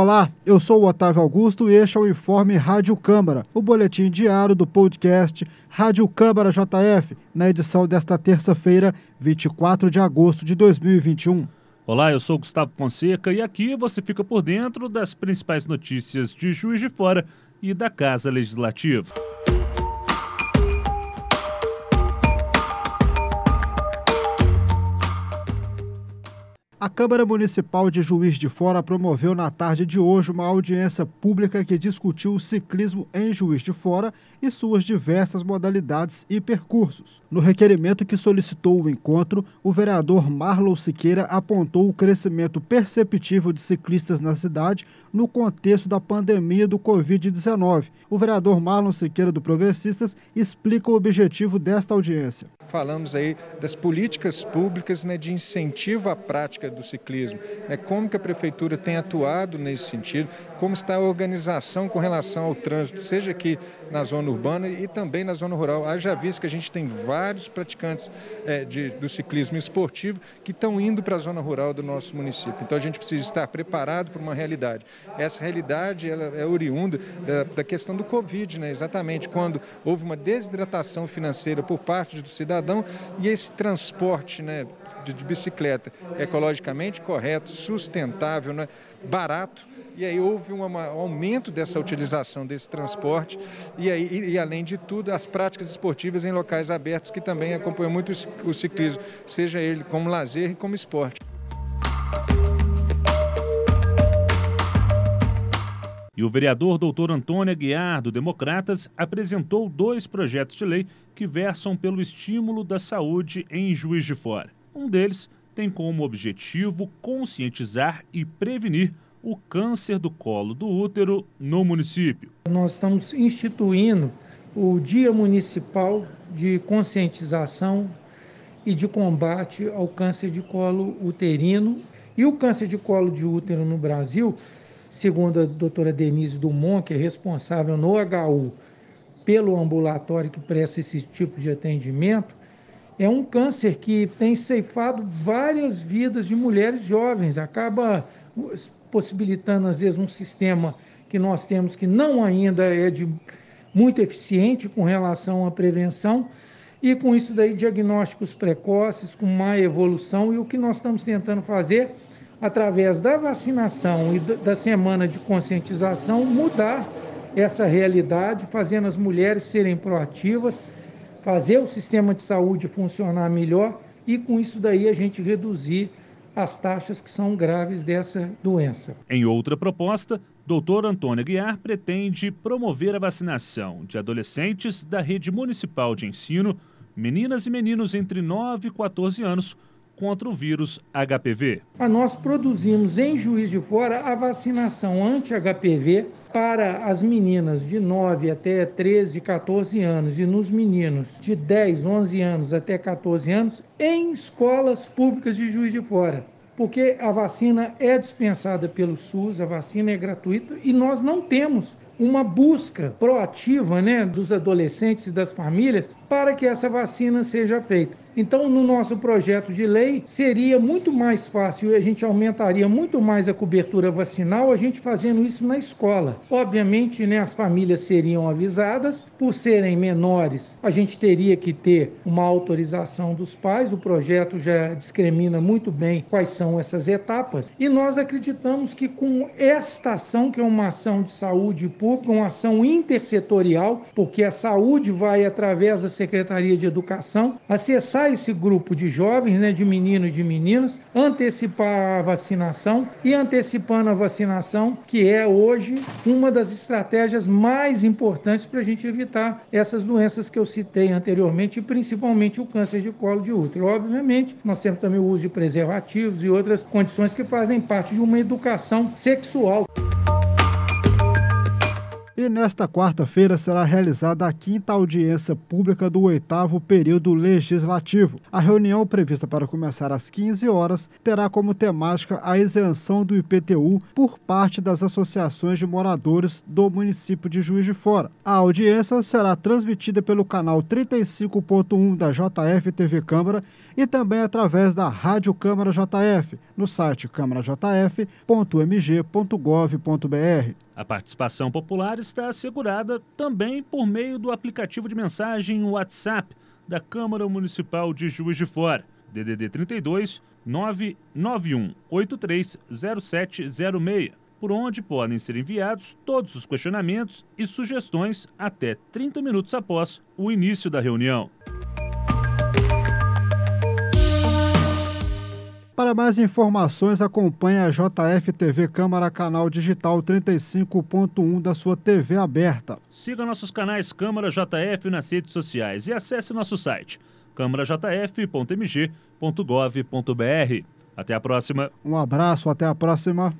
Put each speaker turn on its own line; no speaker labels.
Olá, eu sou o Otávio Augusto e este é o Informe Rádio Câmara, o boletim diário do podcast Rádio Câmara JF, na edição desta terça-feira, 24 de agosto de 2021.
Olá, eu sou Gustavo Fonseca e aqui você fica por dentro das principais notícias de Juiz de Fora e da Casa Legislativa.
A Câmara Municipal de Juiz de Fora promoveu na tarde de hoje uma audiência pública que discutiu o ciclismo em Juiz de Fora e suas diversas modalidades e percursos. No requerimento que solicitou o encontro, o vereador Marlon Siqueira apontou o crescimento perceptível de ciclistas na cidade no contexto da pandemia do Covid-19. O vereador Marlon Siqueira do Progressistas explica o objetivo desta audiência.
Falamos aí das políticas públicas né, de incentivo à prática do ciclismo, né? como que a prefeitura tem atuado nesse sentido, como está a organização com relação ao trânsito, seja aqui na zona urbana e também na zona rural. Haja visto que a gente tem vários praticantes é, de, do ciclismo esportivo que estão indo para a zona rural do nosso município. Então a gente precisa estar preparado para uma realidade. Essa realidade ela é oriunda da, da questão do Covid, né? exatamente quando houve uma desidratação financeira por parte do cidadão e esse transporte né, de, de bicicleta ecologicamente correto, sustentável, né, barato. E aí houve um aumento dessa utilização desse transporte e, aí, e, e, além de tudo, as práticas esportivas em locais abertos que também acompanham muito o ciclismo, seja ele como lazer e como esporte.
E o vereador doutor Antônio Aguiar, do Democratas, apresentou dois projetos de lei que versam pelo estímulo da saúde em Juiz de Fora. Um deles tem como objetivo conscientizar e prevenir o câncer do colo do útero no município.
Nós estamos instituindo o Dia Municipal de Conscientização e de Combate ao Câncer de Colo Uterino. E o câncer de colo de útero no Brasil, segundo a doutora Denise Dumont, que é responsável no HU pelo ambulatório que presta esse tipo de atendimento, é um câncer que tem ceifado várias vidas de mulheres jovens, acaba possibilitando, às vezes, um sistema que nós temos que não ainda é de muito eficiente com relação à prevenção, e com isso daí diagnósticos precoces, com má evolução, e o que nós estamos tentando fazer através da vacinação e da semana de conscientização mudar essa realidade, fazendo as mulheres serem proativas, fazer o sistema de saúde funcionar melhor e com isso daí a gente reduzir as taxas que são graves dessa doença.
Em outra proposta, doutor Antônio Guiar pretende promover a vacinação de adolescentes da rede municipal de ensino, meninas e meninos entre 9 e 14 anos, contra o vírus HPV.
Nós produzimos em Juiz de Fora a vacinação anti-HPV para as meninas de 9 até 13, 14 anos e nos meninos de 10, 11 anos até 14 anos em escolas públicas de Juiz de Fora porque a vacina é dispensada pelo SUS, a vacina é gratuita e nós não temos uma busca proativa né, dos adolescentes e das famílias para que essa vacina seja feita. Então, no nosso projeto de lei, seria muito mais fácil, a gente aumentaria muito mais a cobertura vacinal, a gente fazendo isso na escola. Obviamente, né, as famílias seriam avisadas, por serem menores, a gente teria que ter uma autorização dos pais, o projeto já discrimina muito bem quais são essas etapas, e nós acreditamos que com esta ação, que é uma ação de saúde pública, uma ação intersetorial, porque a saúde vai através da Secretaria de Educação acessar esse grupo de jovens, né, de meninos e de meninas, antecipar a vacinação e antecipando a vacinação, que é hoje uma das estratégias mais importantes para a gente evitar essas doenças que eu citei anteriormente, principalmente o câncer de colo de útero. Obviamente, nós temos também o uso de preservativos e outras condições que fazem parte de uma educação sexual
Nesta quarta-feira será realizada a quinta audiência pública do oitavo período legislativo. A reunião, prevista para começar às 15 horas, terá como temática a isenção do IPTU por parte das associações de moradores do município de Juiz de Fora. A audiência será transmitida pelo canal 35.1 da JF TV Câmara e também através da Rádio Câmara JF, no site câmarajf.mg.gov.br.
A participação popular está assegurada também por meio do aplicativo de mensagem WhatsApp da Câmara Municipal de Juiz de Fora, DDD 32 991 830706, por onde podem ser enviados todos os questionamentos e sugestões até 30 minutos após o início da reunião.
Para mais informações, acompanhe a JF TV Câmara Canal Digital 35.1 da sua TV aberta.
Siga nossos canais Câmara JF nas redes sociais e acesse nosso site câmarajf.mg.gov.br. Até a próxima.
Um abraço, até a próxima.